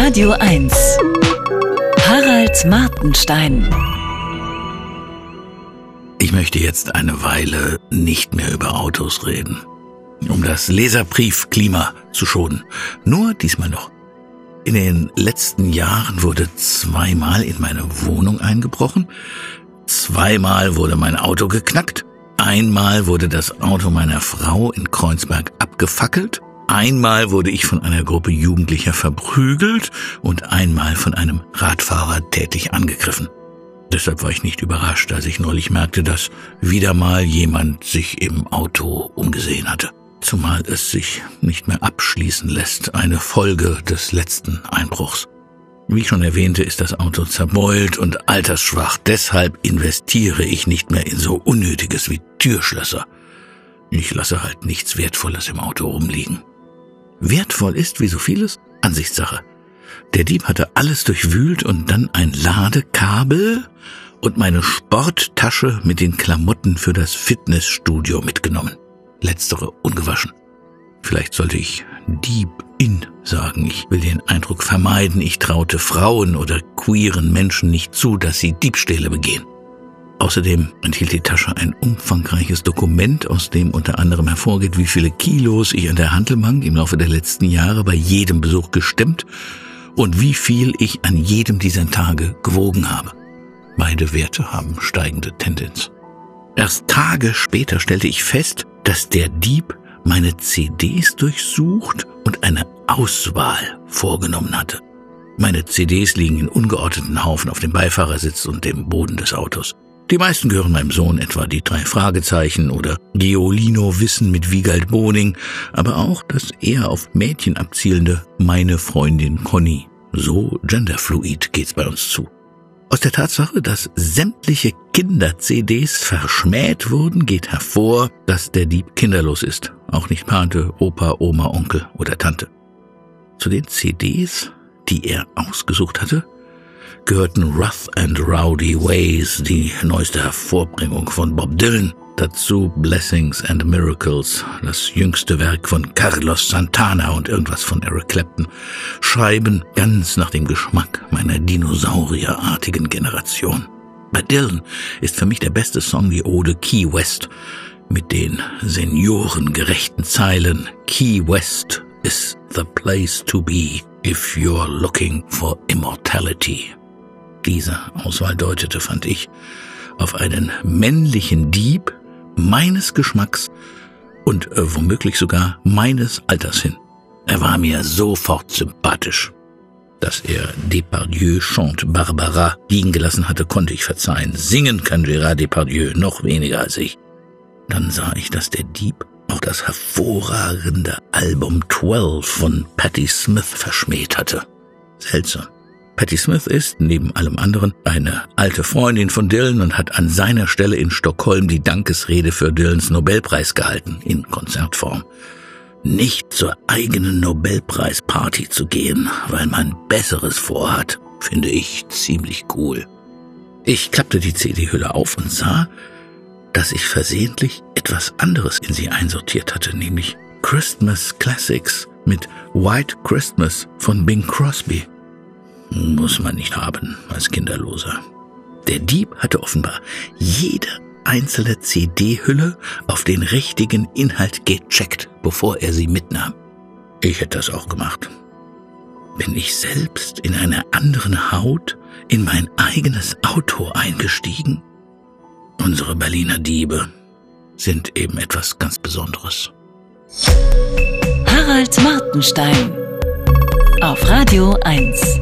Radio 1. Harald Martenstein. Ich möchte jetzt eine Weile nicht mehr über Autos reden, um das Leserbriefklima zu schonen. Nur diesmal noch. In den letzten Jahren wurde zweimal in meine Wohnung eingebrochen, zweimal wurde mein Auto geknackt, einmal wurde das Auto meiner Frau in Kreuzberg abgefackelt Einmal wurde ich von einer Gruppe Jugendlicher verprügelt und einmal von einem Radfahrer tätig angegriffen. Deshalb war ich nicht überrascht, als ich neulich merkte, dass wieder mal jemand sich im Auto umgesehen hatte. Zumal es sich nicht mehr abschließen lässt, eine Folge des letzten Einbruchs. Wie schon erwähnte, ist das Auto zerbeult und altersschwach. Deshalb investiere ich nicht mehr in so Unnötiges wie Türschlösser. Ich lasse halt nichts Wertvolles im Auto rumliegen. Wertvoll ist, wie so vieles, Ansichtssache. Der Dieb hatte alles durchwühlt und dann ein Ladekabel und meine Sporttasche mit den Klamotten für das Fitnessstudio mitgenommen. Letztere ungewaschen. Vielleicht sollte ich Dieb in sagen. Ich will den Eindruck vermeiden, ich traute Frauen oder queeren Menschen nicht zu, dass sie Diebstähle begehen. Außerdem enthielt die Tasche ein umfangreiches Dokument, aus dem unter anderem hervorgeht, wie viele Kilos ich an der Handelbank im Laufe der letzten Jahre bei jedem Besuch gestemmt und wie viel ich an jedem dieser Tage gewogen habe. Beide Werte haben steigende Tendenz. Erst Tage später stellte ich fest, dass der Dieb meine CDs durchsucht und eine Auswahl vorgenommen hatte. Meine CDs liegen in ungeordneten Haufen auf dem Beifahrersitz und dem Boden des Autos. Die meisten gehören meinem Sohn, etwa die drei Fragezeichen oder Geolino Wissen mit Wiegald Boning, aber auch das eher auf Mädchen abzielende Meine Freundin Conny. So genderfluid geht's bei uns zu. Aus der Tatsache, dass sämtliche Kinder-CDs verschmäht wurden, geht hervor, dass der Dieb kinderlos ist. Auch nicht Pate, Opa, Oma, Onkel oder Tante. Zu den CDs, die er ausgesucht hatte, gehörten Rough and Rowdy Ways, die neueste Hervorbringung von Bob Dylan, dazu Blessings and Miracles, das jüngste Werk von Carlos Santana und irgendwas von Eric Clapton, Schreiben ganz nach dem Geschmack meiner dinosaurierartigen Generation. Bei Dylan ist für mich der beste Song die Ode Key West mit den seniorengerechten Zeilen Key West is the place to be if you're looking for immortality. Diese Auswahl deutete, fand ich, auf einen männlichen Dieb meines Geschmacks und äh, womöglich sogar meines Alters hin. Er war mir sofort sympathisch. Dass er Depardieu chante Barbara liegen gelassen hatte, konnte ich verzeihen. Singen kann Gérard Depardieu noch weniger als ich. Dann sah ich, dass der Dieb auch das hervorragende Album 12 von Patti Smith verschmäht hatte. Seltsam. Patti Smith ist, neben allem anderen, eine alte Freundin von Dylan und hat an seiner Stelle in Stockholm die Dankesrede für Dylans Nobelpreis gehalten, in Konzertform. Nicht zur eigenen Nobelpreisparty zu gehen, weil man Besseres vorhat, finde ich ziemlich cool. Ich klappte die CD-Hülle auf und sah, dass ich versehentlich etwas anderes in sie einsortiert hatte, nämlich Christmas Classics mit White Christmas von Bing Crosby. Muss man nicht haben als Kinderloser. Der Dieb hatte offenbar jede einzelne CD-Hülle auf den richtigen Inhalt gecheckt, bevor er sie mitnahm. Ich hätte das auch gemacht. Bin ich selbst in einer anderen Haut in mein eigenes Auto eingestiegen? Unsere Berliner Diebe sind eben etwas ganz Besonderes. Harald Martenstein auf Radio 1.